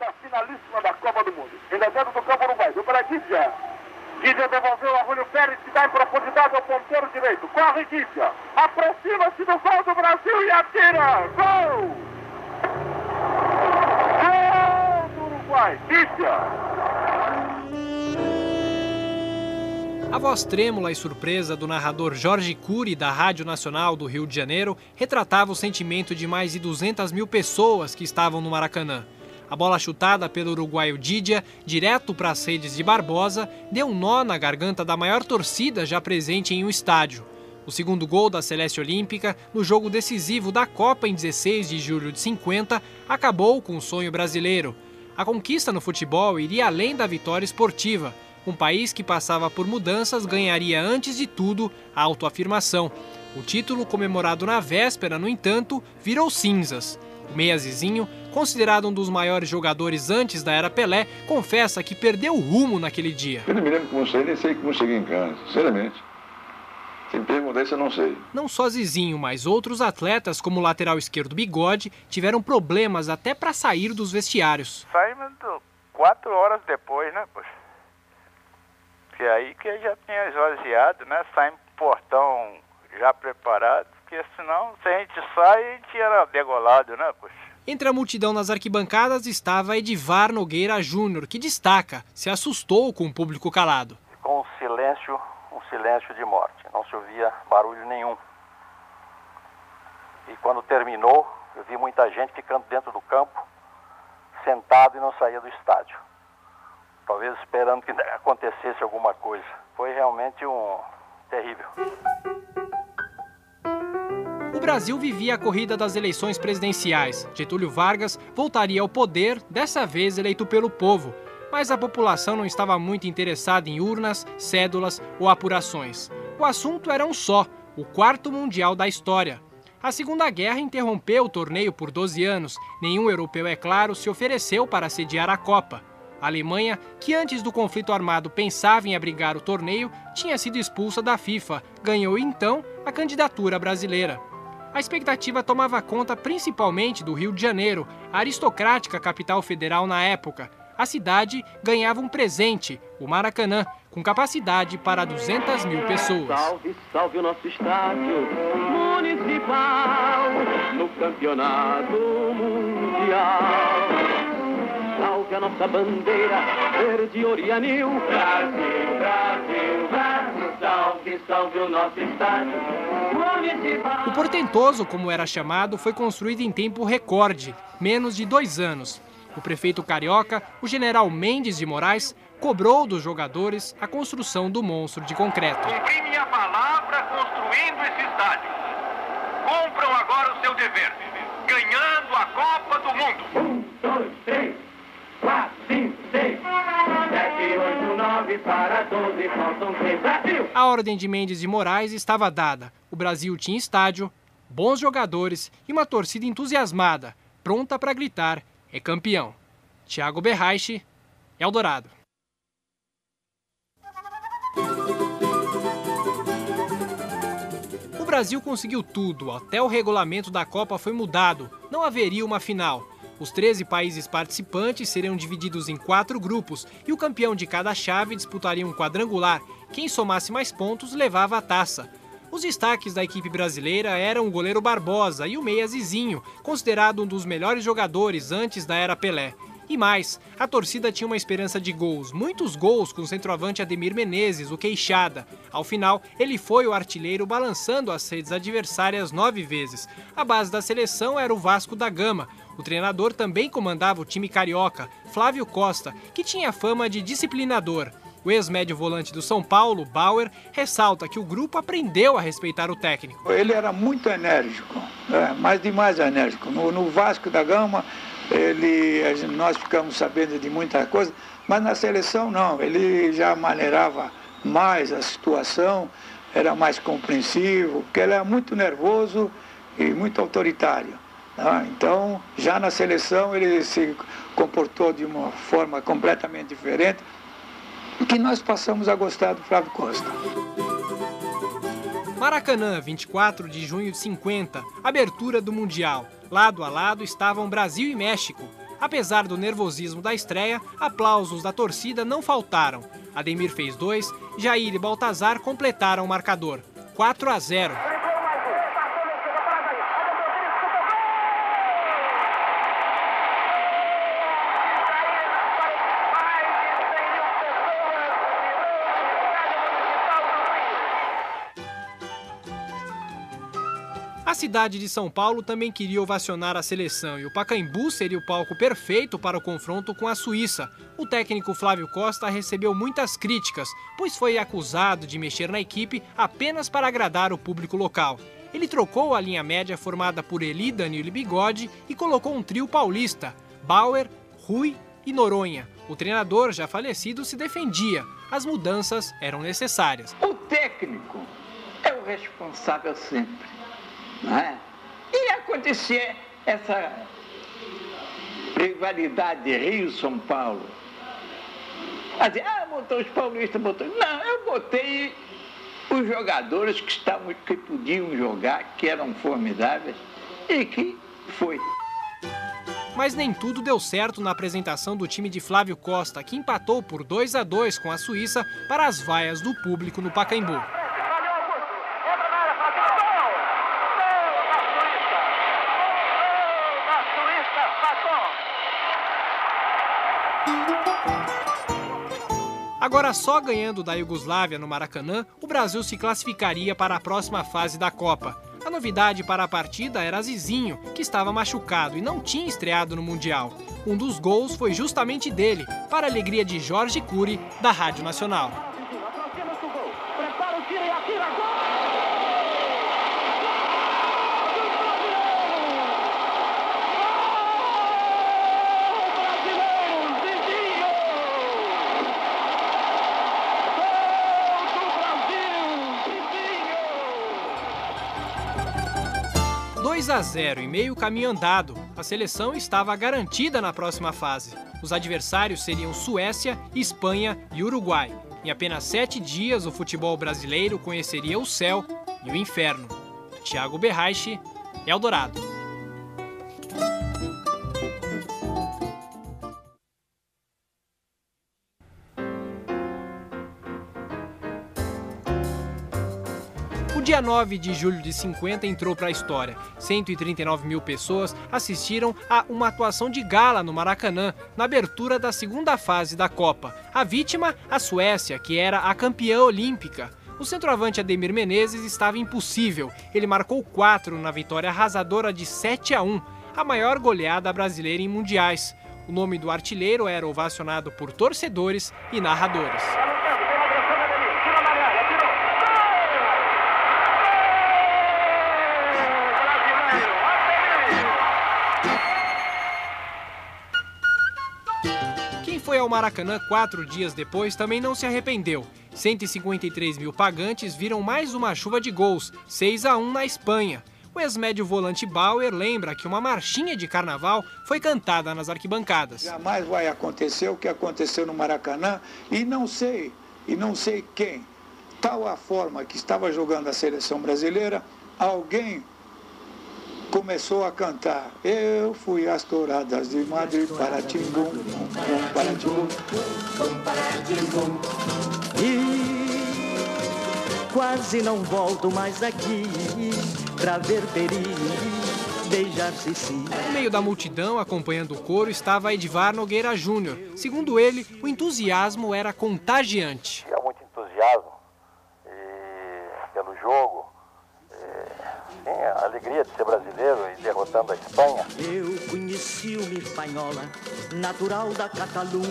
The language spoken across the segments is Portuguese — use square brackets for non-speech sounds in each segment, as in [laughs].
da finalíssima da Copa do Mundo. Ainda dentro do campo Uruguai, do para Guidia. Guidia devolveu a Julio Pérez, que dá em profundidade ao ponteiro direito. Corre Guidia, aproxima-se do gol do Brasil e atira. Gol! Gol do Uruguai, Guidia. A voz trêmula e surpresa do narrador Jorge Cury, da Rádio Nacional do Rio de Janeiro, retratava o sentimento de mais de 200 mil pessoas que estavam no Maracanã. A bola chutada pelo uruguaio Didia, direto para as redes de Barbosa, deu um nó na garganta da maior torcida já presente em um estádio. O segundo gol da Celeste Olímpica, no jogo decisivo da Copa em 16 de julho de 50, acabou com o sonho brasileiro. A conquista no futebol iria além da vitória esportiva um país que passava por mudanças ganharia, antes de tudo, a autoafirmação. O título, comemorado na véspera, no entanto, virou cinzas. O Meia Zizinho, considerado um dos maiores jogadores antes da era Pelé, confessa que perdeu o rumo naquele dia. Eu não me lembro como cheguei, nem sei como cheguei em casa, sinceramente. Se me perguntar isso, eu não sei. Não só Zizinho, mas outros atletas, como o lateral esquerdo Bigode, tiveram problemas até para sair dos vestiários. Saímos quatro horas depois, né, poxa? Porque aí que já tinha esvaziado, né? Saímos pro portão já preparado, porque senão, se a gente sai, a gente era degolado, né, poxa? Entre a multidão nas arquibancadas estava Edivar Nogueira Júnior, que destaca, se assustou com o público calado. Com um silêncio, um silêncio de morte, não se ouvia barulho nenhum. E quando terminou, eu vi muita gente ficando dentro do campo, sentado e não saía do estádio talvez esperando que [laughs] acontecesse alguma coisa. Foi realmente um terrível. Brasil vivia a corrida das eleições presidenciais. Getúlio Vargas voltaria ao poder, dessa vez eleito pelo povo. Mas a população não estava muito interessada em urnas, cédulas ou apurações. O assunto era um só: o quarto mundial da história. A Segunda Guerra interrompeu o torneio por 12 anos. Nenhum europeu, é claro, se ofereceu para sediar a Copa. A Alemanha, que antes do conflito armado pensava em abrigar o torneio, tinha sido expulsa da FIFA, ganhou então a candidatura brasileira. A expectativa tomava conta principalmente do Rio de Janeiro, a aristocrática capital federal na época. A cidade ganhava um presente, o Maracanã, com capacidade para 200 mil pessoas. Salve, salve o nosso estádio municipal no campeonato mundial salve a nossa bandeira, verde orianil. Brasil, Brasil, salve, salve o nosso estádio municipal. O portentoso, como era chamado, foi construído em tempo recorde, menos de dois anos. O prefeito carioca, o general Mendes de Moraes, cobrou dos jogadores a construção do monstro de concreto. Cumpri minha palavra construindo esse estádio. Cumpram agora o seu dever, ganhando a Copa do Mundo. Um, dois, três. 9, para 12, faltam 3, Brasil! A ordem de Mendes de Moraes estava dada. O Brasil tinha estádio, bons jogadores e uma torcida entusiasmada, pronta para gritar: é campeão. Thiago Berraiche, Eldorado. O Brasil conseguiu tudo, até o regulamento da Copa foi mudado. Não haveria uma final. Os 13 países participantes seriam divididos em quatro grupos e o campeão de cada chave disputaria um quadrangular. Quem somasse mais pontos levava a taça. Os destaques da equipe brasileira eram o goleiro Barbosa e o meia Zizinho, considerado um dos melhores jogadores antes da era Pelé. E mais, a torcida tinha uma esperança de gols, muitos gols com o centroavante Ademir Menezes, o queixada. Ao final, ele foi o artilheiro balançando as redes adversárias nove vezes. A base da seleção era o Vasco da Gama. O treinador também comandava o time carioca, Flávio Costa, que tinha fama de disciplinador. O ex-médio volante do São Paulo, Bauer, ressalta que o grupo aprendeu a respeitar o técnico. Ele era muito enérgico, é, mais demais enérgico. No, no Vasco da Gama, ele, nós ficamos sabendo de muita coisa, mas na seleção não, ele já maneirava mais a situação, era mais compreensivo, porque ele era muito nervoso e muito autoritário. Tá? Então, já na seleção ele se comportou de uma forma completamente diferente, que nós passamos a gostar do Flávio Costa. Maracanã, 24 de junho de 50, abertura do Mundial. Lado a lado estavam Brasil e México. Apesar do nervosismo da estreia, aplausos da torcida não faltaram. Ademir fez dois, Jair e Baltazar completaram o marcador. 4 a 0. A cidade de São Paulo também queria ovacionar a seleção e o Pacaembu seria o palco perfeito para o confronto com a Suíça. O técnico Flávio Costa recebeu muitas críticas, pois foi acusado de mexer na equipe apenas para agradar o público local. Ele trocou a linha média formada por Eli, Danilo e Bigode e colocou um trio paulista, Bauer, Rui e Noronha. O treinador, já falecido, se defendia. As mudanças eram necessárias. O técnico é o responsável sempre né? E acontecer essa rivalidade Rio-São Paulo. Dizer, ah, botou os paulistas, botou. Não, eu botei os jogadores que estavam, que podiam jogar, que eram formidáveis, e que foi. Mas nem tudo deu certo na apresentação do time de Flávio Costa, que empatou por 2 a 2 com a Suíça para as vaias do público no Pacaembu. Agora, só ganhando da Iugoslávia no Maracanã, o Brasil se classificaria para a próxima fase da Copa. A novidade para a partida era Zizinho, que estava machucado e não tinha estreado no Mundial. Um dos gols foi justamente dele, para a alegria de Jorge Cury, da Rádio Nacional. 2 a 0 e meio caminho andado, a seleção estava garantida na próxima fase. Os adversários seriam Suécia, Espanha e Uruguai. Em apenas sete dias, o futebol brasileiro conheceria o céu e o inferno. Thiago Berraiche, Eldorado. 9 de julho de 50 entrou para a história. 139 mil pessoas assistiram a uma atuação de gala no Maracanã, na abertura da segunda fase da Copa. A vítima, a Suécia, que era a campeã olímpica. O centroavante Ademir Menezes estava impossível. Ele marcou quatro na vitória arrasadora de 7 a 1, a maior goleada brasileira em mundiais. O nome do artilheiro era ovacionado por torcedores e narradores. Ao Maracanã quatro dias depois também não se arrependeu. 153 mil pagantes viram mais uma chuva de gols, 6 a 1 na Espanha. O ex-médio volante Bauer lembra que uma marchinha de carnaval foi cantada nas arquibancadas. Jamais vai acontecer o que aconteceu no Maracanã e não sei, e não sei quem. Tal a forma que estava jogando a seleção brasileira, alguém começou a cantar. Eu fui às touradas de Madrid para Timbum, para Timbum. E quase não volto mais aqui pra ver Peri beijar Cici. No meio da multidão, acompanhando o coro, estava Edvar Nogueira Júnior. Segundo ele, o entusiasmo era contagiante. Tinha muito entusiasmo pelo jogo, a alegria de ser brasileiro e derrotando a Espanha. Eu conheci uma espanhola, natural da Catalunha.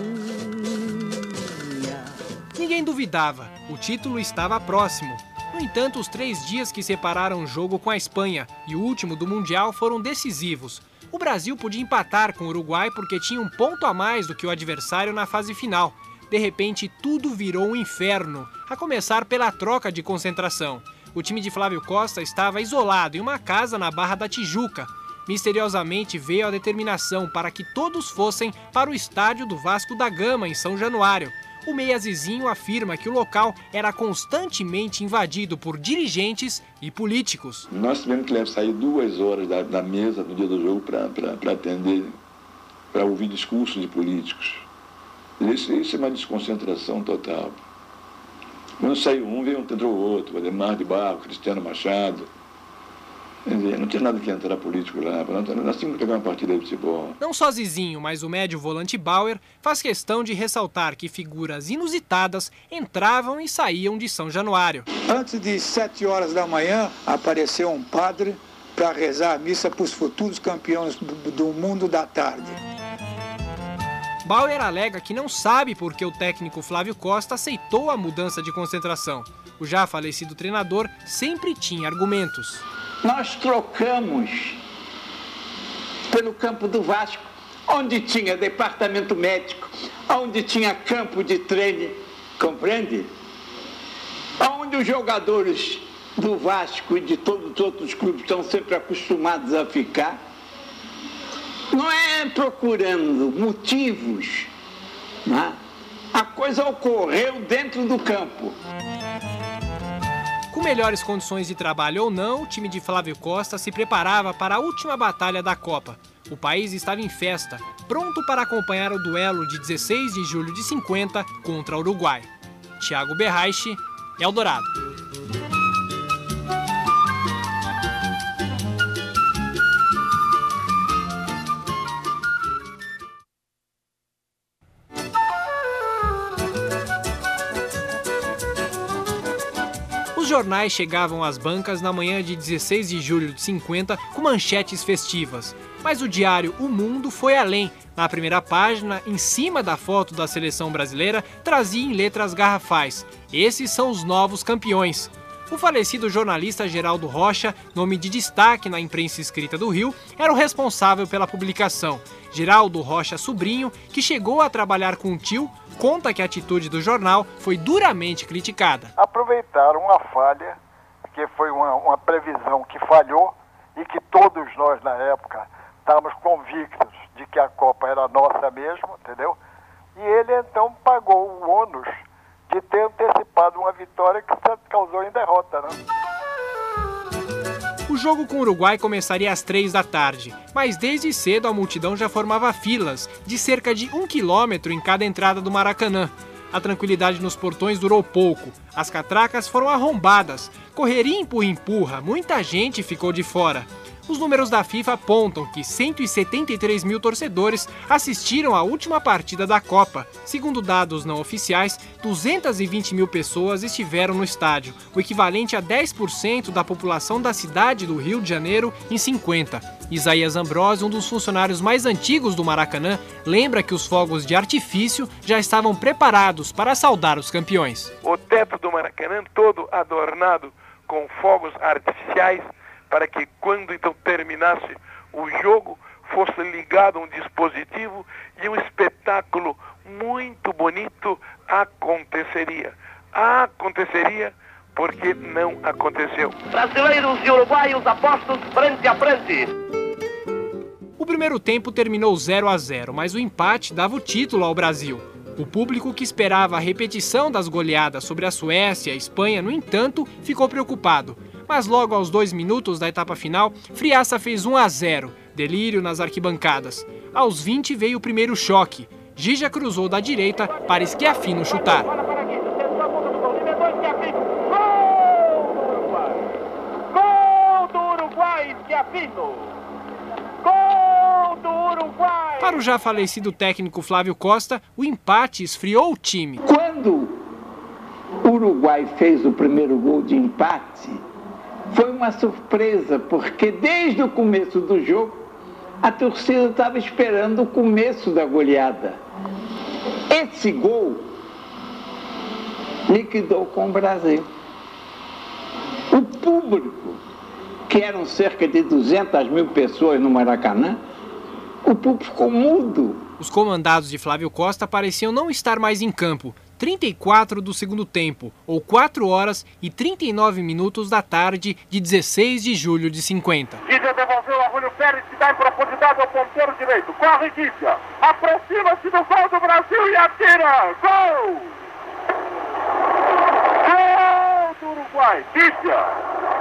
Ninguém duvidava, o título estava próximo. No entanto, os três dias que separaram o jogo com a Espanha e o último do Mundial foram decisivos. O Brasil podia empatar com o Uruguai porque tinha um ponto a mais do que o adversário na fase final. De repente, tudo virou um inferno, a começar pela troca de concentração o time de Flávio Costa estava isolado em uma casa na Barra da Tijuca. Misteriosamente veio a determinação para que todos fossem para o estádio do Vasco da Gama, em São Januário. O Meia Zizinho afirma que o local era constantemente invadido por dirigentes e políticos. Nós tivemos que sair duas horas da, da mesa no dia do jogo para atender para ouvir discursos de políticos. Isso, isso é uma desconcentração total. Quando saiu um, veio, entrou outro, Ademar de Barro, Cristiano Machado. Quer dizer, não tinha nada que entrar político lá, nós tínhamos que pegar uma partida de futebol. Não só Zizinho, mas o médio volante Bauer faz questão de ressaltar que figuras inusitadas entravam e saíam de São Januário. Antes de sete horas da manhã, apareceu um padre para rezar a missa para os futuros campeões do mundo da tarde. Bauer alega que não sabe por que o técnico Flávio Costa aceitou a mudança de concentração. O já falecido treinador sempre tinha argumentos. Nós trocamos pelo campo do Vasco, onde tinha departamento médico, onde tinha campo de treino, compreende? Onde os jogadores do Vasco e de todos os outros clubes estão sempre acostumados a ficar não é procurando motivos. Né? A coisa ocorreu dentro do campo. Com melhores condições de trabalho ou não, o time de Flávio Costa se preparava para a última batalha da Copa. O país estava em festa, pronto para acompanhar o duelo de 16 de julho de 50 contra o Uruguai. Thiago Berraiche, Eldorado. Jornais chegavam às bancas na manhã de 16 de julho de 50 com manchetes festivas. Mas o diário O Mundo foi além. Na primeira página, em cima da foto da seleção brasileira, trazia em letras garrafais: Esses são os novos campeões. O falecido jornalista Geraldo Rocha, nome de destaque na imprensa escrita do Rio, era o responsável pela publicação. Geraldo Rocha Sobrinho, que chegou a trabalhar com o tio, conta que a atitude do jornal foi duramente criticada. Aproveitaram uma falha, que foi uma, uma previsão que falhou e que todos nós na época estávamos convictos de que a Copa era nossa mesmo, entendeu? E ele então pagou o ônus de ter antecipado uma vitória que causou em derrota, né? O jogo com o Uruguai começaria às três da tarde, mas desde cedo a multidão já formava filas de cerca de um quilômetro em cada entrada do Maracanã. A tranquilidade nos portões durou pouco. As catracas foram arrombadas. Correria empurra-empurra, muita gente ficou de fora. Os números da FIFA apontam que 173 mil torcedores assistiram à última partida da Copa. Segundo dados não oficiais, 220 mil pessoas estiveram no estádio, o equivalente a 10% da população da cidade do Rio de Janeiro em 50. Isaías Ambrosio, um dos funcionários mais antigos do Maracanã, lembra que os fogos de artifício já estavam preparados para saudar os campeões. O teto do Maracanã todo adornado com fogos artificiais para que quando então terminasse o jogo fosse ligado um dispositivo e um espetáculo muito bonito aconteceria. Aconteceria porque não aconteceu. Brasileiros e uruguaios apostos frente a frente. O primeiro tempo terminou 0 a 0, mas o empate dava o título ao Brasil. O público que esperava a repetição das goleadas sobre a Suécia e a Espanha, no entanto, ficou preocupado mas logo aos dois minutos da etapa final, Friaça fez 1 a 0, delírio nas arquibancadas. Aos 20 veio o primeiro choque. Gija cruzou da direita para Schiaffino chutar. Para o já falecido técnico Flávio Costa, o empate esfriou o time. Quando o Uruguai fez o primeiro gol de empate, uma surpresa, porque desde o começo do jogo a torcida estava esperando o começo da goleada. Esse gol liquidou com o Brasil. O público, que eram cerca de 200 mil pessoas no Maracanã, o público ficou mudo. Os comandados de Flávio Costa pareciam não estar mais em campo, 34 do segundo tempo, ou 4 horas e 39 minutos da tarde de 16 de julho de 50. Guidia devolveu a Rúlio Pérez, que dá em profundidade ao ponteiro direito. Corre, Guidia. Aproxima-se do gol do Brasil e atira. Gol! Gol do Uruguai. Guidia.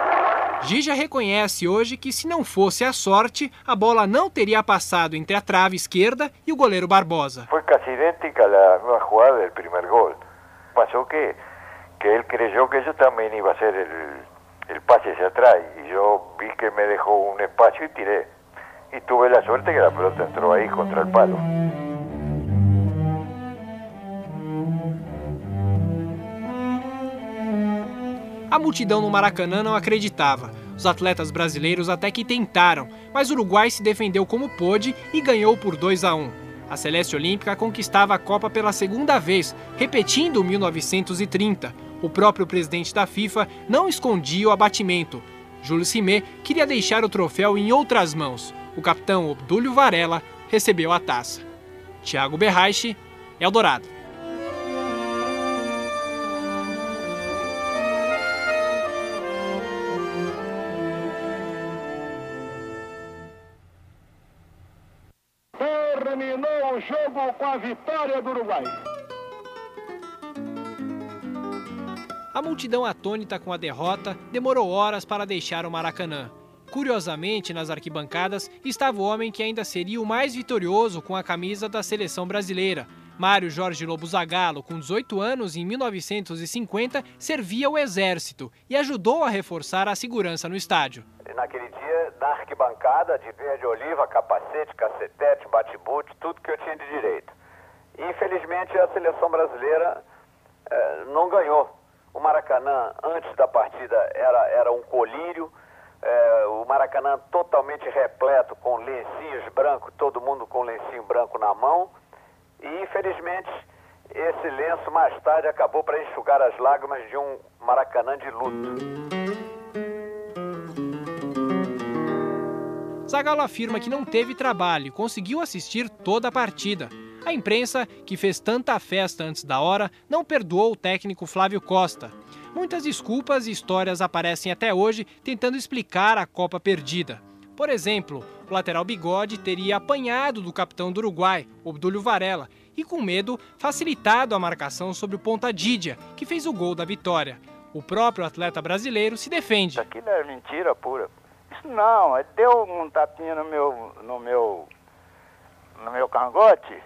Gija reconhece hoje que se não fosse a sorte, a bola não teria passado entre a trave esquerda e o goleiro Barbosa. Foi quase idêntica a jogada do primeiro gol. Passou que, que ele creyó que eu também ia ser o pase hacia atrás e eu vi que me deixou um espaço e tirei. E tuve a sorte que a pelota entrou aí contra o palo. A multidão no Maracanã não acreditava. Os atletas brasileiros até que tentaram, mas o Uruguai se defendeu como pôde e ganhou por 2 a 1. A Celeste Olímpica conquistava a Copa pela segunda vez, repetindo 1930. O próprio presidente da FIFA não escondia o abatimento. Júlio Cimé queria deixar o troféu em outras mãos. O capitão Obdúlio Varela recebeu a taça. Thiago Berraiche, Eldorado. A vitória do Uruguai. A multidão atônita com a derrota demorou horas para deixar o Maracanã. Curiosamente, nas arquibancadas estava o homem que ainda seria o mais vitorioso com a camisa da seleção brasileira. Mário Jorge Lobo Zagallo, com 18 anos em 1950, servia o exército e ajudou a reforçar a segurança no estádio. Naquele dia, na arquibancada, de verde oliva, capacete, cacetete, bate-boot, tudo que eu tinha de direito. Infelizmente, a seleção brasileira eh, não ganhou. O Maracanã, antes da partida, era, era um colírio. Eh, o Maracanã totalmente repleto com lencinhos brancos, todo mundo com lencinho branco na mão. E, infelizmente, esse lenço mais tarde acabou para enxugar as lágrimas de um Maracanã de luto. Zagallo afirma que não teve trabalho e conseguiu assistir toda a partida. A imprensa, que fez tanta festa antes da hora, não perdoou o técnico Flávio Costa. Muitas desculpas e histórias aparecem até hoje tentando explicar a Copa perdida. Por exemplo, o lateral Bigode teria apanhado do capitão do Uruguai, Obdúlio Varela, e com medo facilitado a marcação sobre o ponta Didia, que fez o gol da vitória. O próprio atleta brasileiro se defende. Aquilo é mentira pura. Isso não, ele deu um tapinha no meu, no meu, no meu cangote,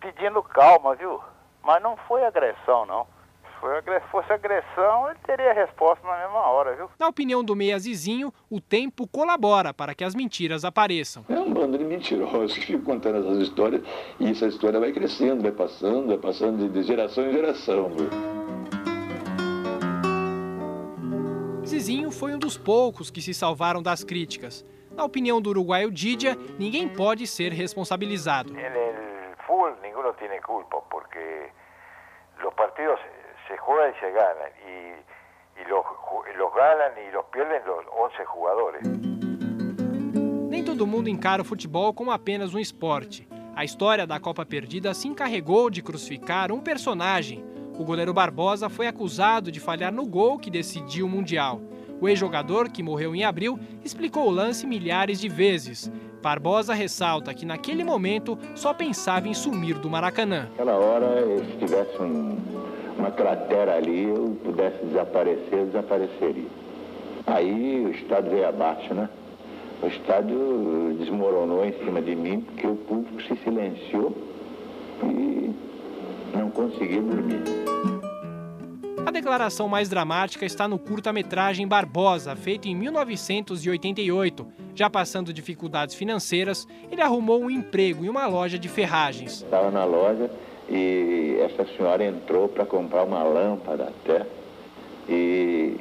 pedindo calma, viu? Mas não foi agressão, não. Se fosse agressão, ele teria resposta na mesma hora, viu? Na opinião do Meia Zizinho, o tempo colabora para que as mentiras apareçam. É um bando de mentirosos que ficam contando essas histórias e essa história vai crescendo, vai passando, vai passando de geração em geração. Viu? Zizinho foi um dos poucos que se salvaram das críticas. Na opinião do uruguaio Didia, ninguém pode ser responsabilizado. No futebol, ninguém tem culpa, porque os partidos se jogam e se ganham, e, e los, los ganan e los pierden os 11 jogadores. Nem todo mundo encara o futebol como apenas um esporte. A história da Copa Perdida se encarregou de crucificar um personagem, o goleiro Barbosa foi acusado de falhar no gol que decidiu o Mundial. O ex-jogador, que morreu em abril, explicou o lance milhares de vezes. Barbosa ressalta que naquele momento só pensava em sumir do Maracanã. Naquela hora, se tivesse um, uma cratera ali, eu pudesse desaparecer, eu desapareceria. Aí o estádio veio abaixo, né? O estádio desmoronou em cima de mim porque o público se silenciou e não consegui dormir. A declaração mais dramática está no curta-metragem Barbosa, feito em 1988. Já passando dificuldades financeiras, ele arrumou um emprego em uma loja de ferragens. Estava na loja e essa senhora entrou para comprar uma lâmpada até. E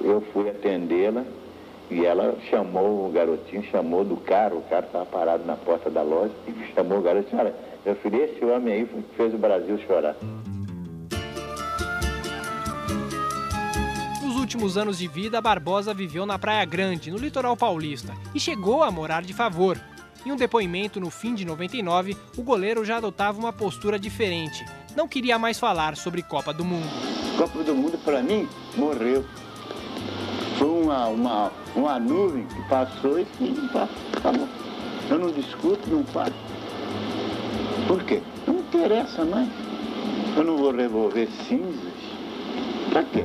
eu fui atendê-la e ela chamou o garotinho, chamou do carro, o cara estava parado na porta da loja, e chamou o garotinho, olha, meu filho, esse homem aí fez o Brasil chorar. Últimos anos de vida, Barbosa viveu na Praia Grande, no litoral paulista, e chegou a morar de favor. Em um depoimento no fim de 99, o goleiro já adotava uma postura diferente. Não queria mais falar sobre Copa do Mundo. Copa do Mundo, para mim, morreu. Foi uma, uma, uma nuvem que passou e acabou. Eu não discuto, não faço. Por quê? Não interessa mais. Eu não vou revolver cinzas. Para quê?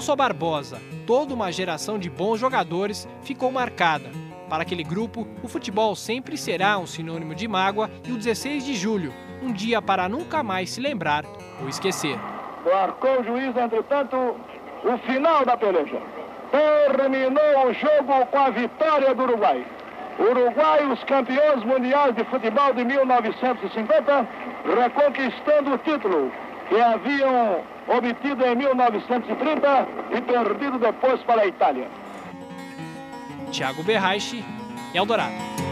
Só Barbosa, toda uma geração de bons jogadores ficou marcada. Para aquele grupo, o futebol sempre será um sinônimo de mágoa e o 16 de julho, um dia para nunca mais se lembrar ou esquecer. Marcou o juiz, entretanto, o final da peleja. Terminou o jogo com a vitória do Uruguai. Uruguai, os campeões mundiais de futebol de 1950, reconquistando o título que haviam obtido em 1930 e perdido depois para a Itália. Tiago Berraiche, Eldorado.